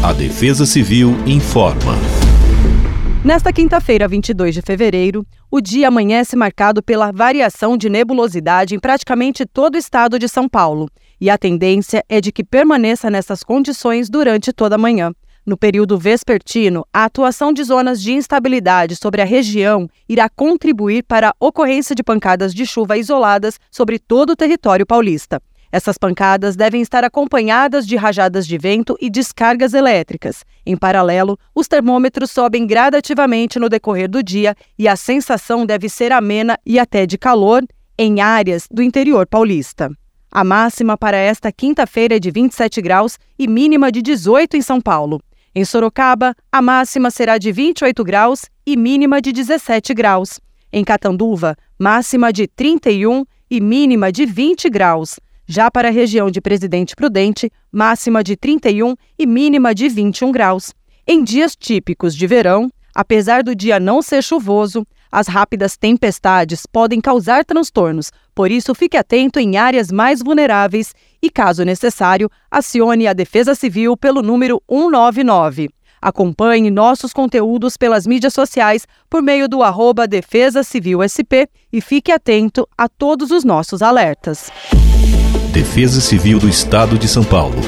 A Defesa Civil informa. Nesta quinta-feira, 22 de fevereiro, o dia amanhece marcado pela variação de nebulosidade em praticamente todo o estado de São Paulo, e a tendência é de que permaneça nessas condições durante toda a manhã. No período vespertino, a atuação de zonas de instabilidade sobre a região irá contribuir para a ocorrência de pancadas de chuva isoladas sobre todo o território paulista. Essas pancadas devem estar acompanhadas de rajadas de vento e descargas elétricas. Em paralelo, os termômetros sobem gradativamente no decorrer do dia e a sensação deve ser amena e até de calor em áreas do interior paulista. A máxima para esta quinta-feira é de 27 graus e mínima de 18 em São Paulo. Em Sorocaba, a máxima será de 28 graus e mínima de 17 graus. Em Catanduva, máxima de 31 e mínima de 20 graus. Já para a região de Presidente Prudente, máxima de 31 e mínima de 21 graus. Em dias típicos de verão, apesar do dia não ser chuvoso, as rápidas tempestades podem causar transtornos, por isso fique atento em áreas mais vulneráveis e, caso necessário, acione a Defesa Civil pelo número 199. Acompanhe nossos conteúdos pelas mídias sociais por meio do arroba Defesa Civil SP e fique atento a todos os nossos alertas. Defesa Civil do Estado de São Paulo.